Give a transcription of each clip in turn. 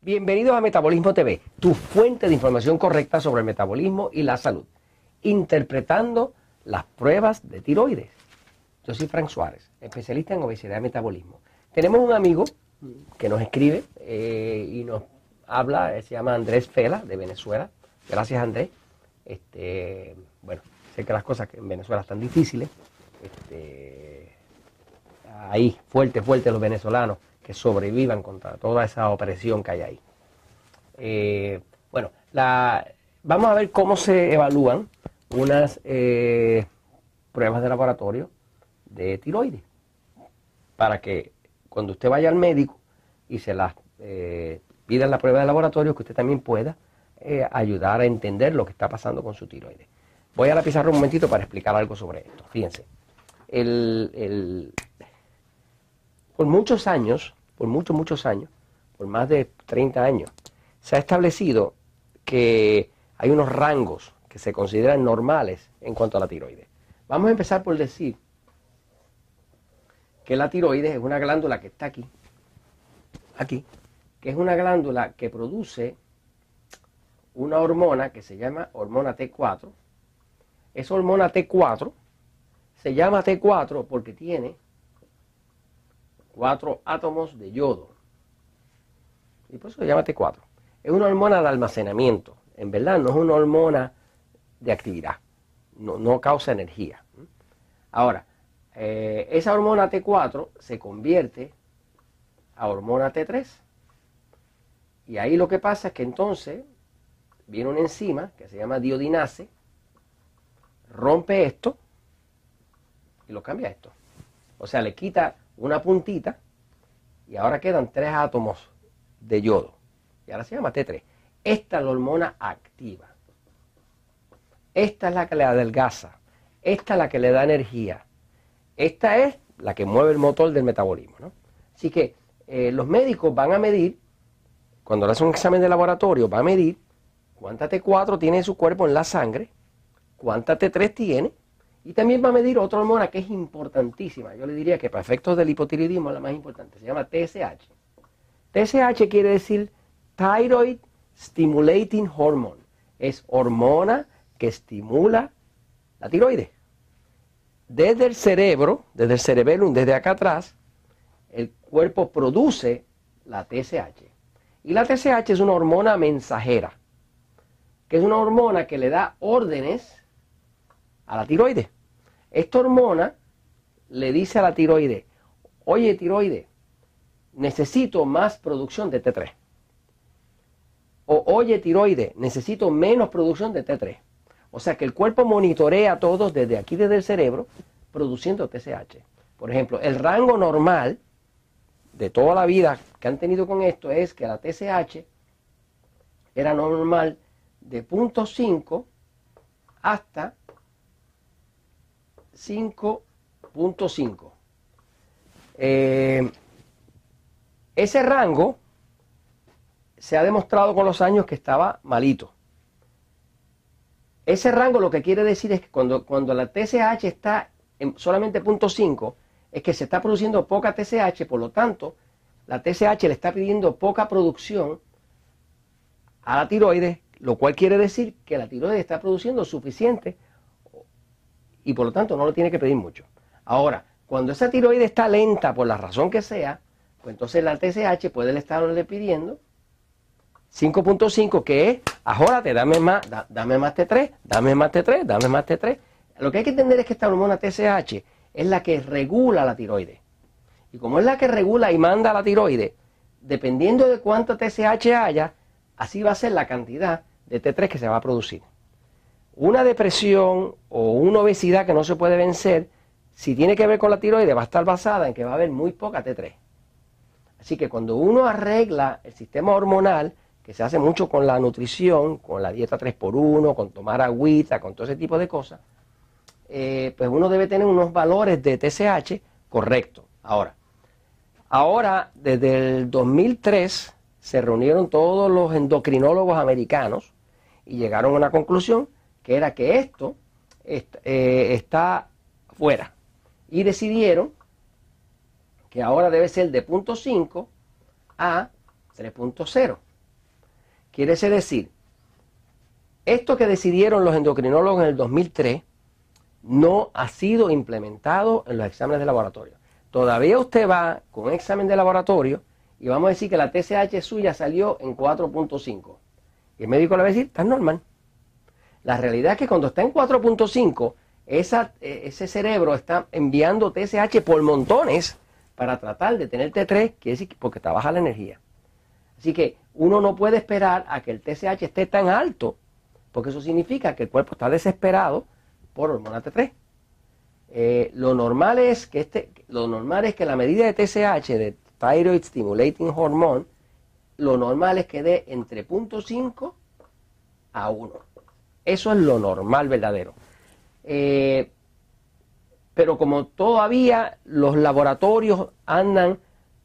Bienvenidos a Metabolismo TV, tu fuente de información correcta sobre el metabolismo y la salud, interpretando las pruebas de tiroides. Yo soy Frank Suárez, especialista en obesidad y metabolismo. Tenemos un amigo que nos escribe eh, y nos habla, eh, se llama Andrés Fela, de Venezuela. Gracias, Andrés. Este, bueno, sé que las cosas en Venezuela están difíciles. Este, ahí, fuerte, fuerte los venezolanos que sobrevivan contra toda esa opresión que hay ahí. Eh, bueno, la, vamos a ver cómo se evalúan unas eh, pruebas de laboratorio de tiroides. Para que cuando usted vaya al médico y se las eh, pida la prueba de laboratorio, que usted también pueda ayudar a entender lo que está pasando con su tiroides. Voy a la pizarra un momentito para explicar algo sobre esto. Fíjense, el, por muchos años por muchos, muchos años, por más de 30 años, se ha establecido que hay unos rangos que se consideran normales en cuanto a la tiroides. Vamos a empezar por decir que la tiroides es una glándula que está aquí, aquí, que es una glándula que produce una hormona que se llama hormona T4. Esa hormona T4 se llama T4 porque tiene cuatro átomos de yodo. Y por eso se llama T4. Es una hormona de almacenamiento. En verdad no es una hormona de actividad. No, causa energía. Ahora, eh, esa hormona T4 se convierte a hormona T3. Y ahí lo que pasa es que entonces viene una enzima que se llama diodinase, rompe esto y lo cambia a esto. O sea, le quita una puntita y ahora quedan tres átomos de yodo. Y ahora se llama T3. Esta es la hormona activa. Esta es la que le adelgaza. Esta es la que le da energía. Esta es la que mueve el motor del metabolismo. Así que eh, los médicos van a medir, cuando le hacen un examen de laboratorio, va a medir cuánta T4 tiene en su cuerpo en la sangre, cuánta T3 tiene y también va a medir otra hormona que es importantísima. Yo le diría que para efectos del hipotiroidismo es la más importante. Se llama TSH. TSH quiere decir Thyroid Stimulating Hormone. Es hormona que estimula la tiroides. Desde el cerebro, desde el cerebellum, desde acá atrás, el cuerpo produce la TSH. Y la TSH es una hormona mensajera, que es una hormona que le da órdenes a la tiroides. Esta hormona le dice a la tiroide, oye tiroide, necesito más producción de T3. O oye tiroide, necesito menos producción de T3. O sea que el cuerpo monitorea a todos desde aquí, desde el cerebro, produciendo TSH. Por ejemplo, el rango normal de toda la vida que han tenido con esto es que la TSH era normal de 0.5 hasta 5.5. Eh, ese rango se ha demostrado con los años que estaba malito. Ese rango lo que quiere decir es que cuando, cuando la TSH está en solamente 0.5, es que se está produciendo poca TSH, por lo tanto, la TSH le está pidiendo poca producción a la tiroides, lo cual quiere decir que la tiroides está produciendo suficiente y por lo tanto no lo tiene que pedir mucho. Ahora, cuando esa tiroides está lenta por la razón que sea, pues entonces la TSH puede estarle pidiendo 5.5 que es, ajórate, dame más, dame más T3, dame más T3, dame más T3. Lo que hay que entender es que esta hormona TSH es la que regula la tiroides. Y como es la que regula y manda la tiroides, dependiendo de cuánto TSH haya, así va a ser la cantidad de T3 que se va a producir una depresión o una obesidad que no se puede vencer, si tiene que ver con la tiroides, va a estar basada en que va a haber muy poca T3. Así que cuando uno arregla el sistema hormonal, que se hace mucho con la nutrición, con la dieta 3x1, con tomar agüita, con todo ese tipo de cosas, eh, pues uno debe tener unos valores de TSH correctos. Ahora, ahora desde el 2003 se reunieron todos los endocrinólogos americanos y llegaron a una conclusión que era que esto eh, está fuera. Y decidieron que ahora debe ser de punto 5 a 3.0. Quiere decir, esto que decidieron los endocrinólogos en el 2003 no ha sido implementado en los exámenes de laboratorio. Todavía usted va con un examen de laboratorio y vamos a decir que la TSH suya salió en 4.5. Y el médico le va a decir, está normal. La realidad es que cuando está en 4.5, e, ese cerebro está enviando TSH por montones para tratar de tener T3, quiere decir porque está baja la energía. Así que uno no puede esperar a que el TSH esté tan alto, porque eso significa que el cuerpo está desesperado por hormona T3. Eh, lo normal es que este, lo normal es que la medida de TSH, de Thyroid Stimulating Hormone, lo normal es que dé entre 0.5 a 1. Eso es lo normal verdadero. Eh, pero como todavía los laboratorios andan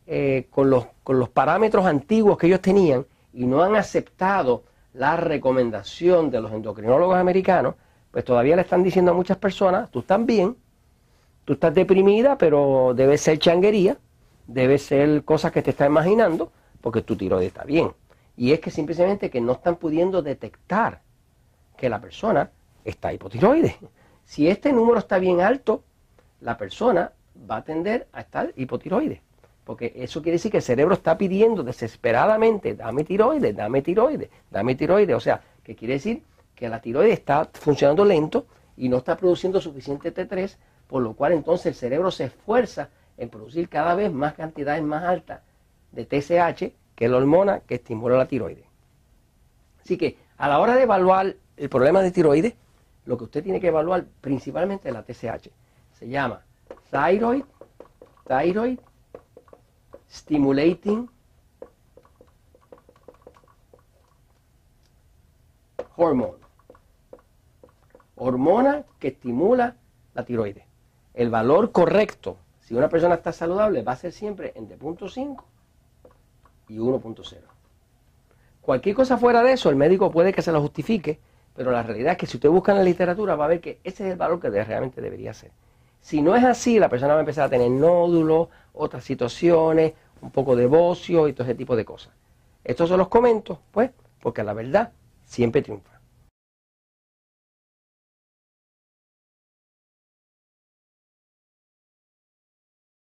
eh, con, los, con los parámetros antiguos que ellos tenían y no han aceptado la recomendación de los endocrinólogos americanos, pues todavía le están diciendo a muchas personas, tú estás bien, tú estás deprimida, pero debe ser changuería, debe ser cosas que te estás imaginando, porque tu tiroides está bien. Y es que simplemente que no están pudiendo detectar que la persona está hipotiroide. Si este número está bien alto, la persona va a tender a estar hipotiroide. Porque eso quiere decir que el cerebro está pidiendo desesperadamente, dame tiroides, dame tiroides, dame tiroides. O sea, que quiere decir que la tiroides está funcionando lento y no está produciendo suficiente T3, por lo cual entonces el cerebro se esfuerza en producir cada vez más cantidades más altas de TSH, que es la hormona que estimula la tiroides. Así que a la hora de evaluar el problema de tiroides, lo que usted tiene que evaluar principalmente es la TSH. Se llama Thyroid, Thyroid Stimulating Hormone. Hormona que estimula la tiroides. El valor correcto, si una persona está saludable, va a ser siempre entre 0.5 y 1.0. Cualquier cosa fuera de eso, el médico puede que se lo justifique, pero la realidad es que si usted busca en la literatura va a ver que ese es el valor que realmente debería ser. Si no es así, la persona va a empezar a tener nódulos, otras situaciones, un poco de bocio y todo ese tipo de cosas. Estos son los comentos, pues, porque la verdad siempre triunfa.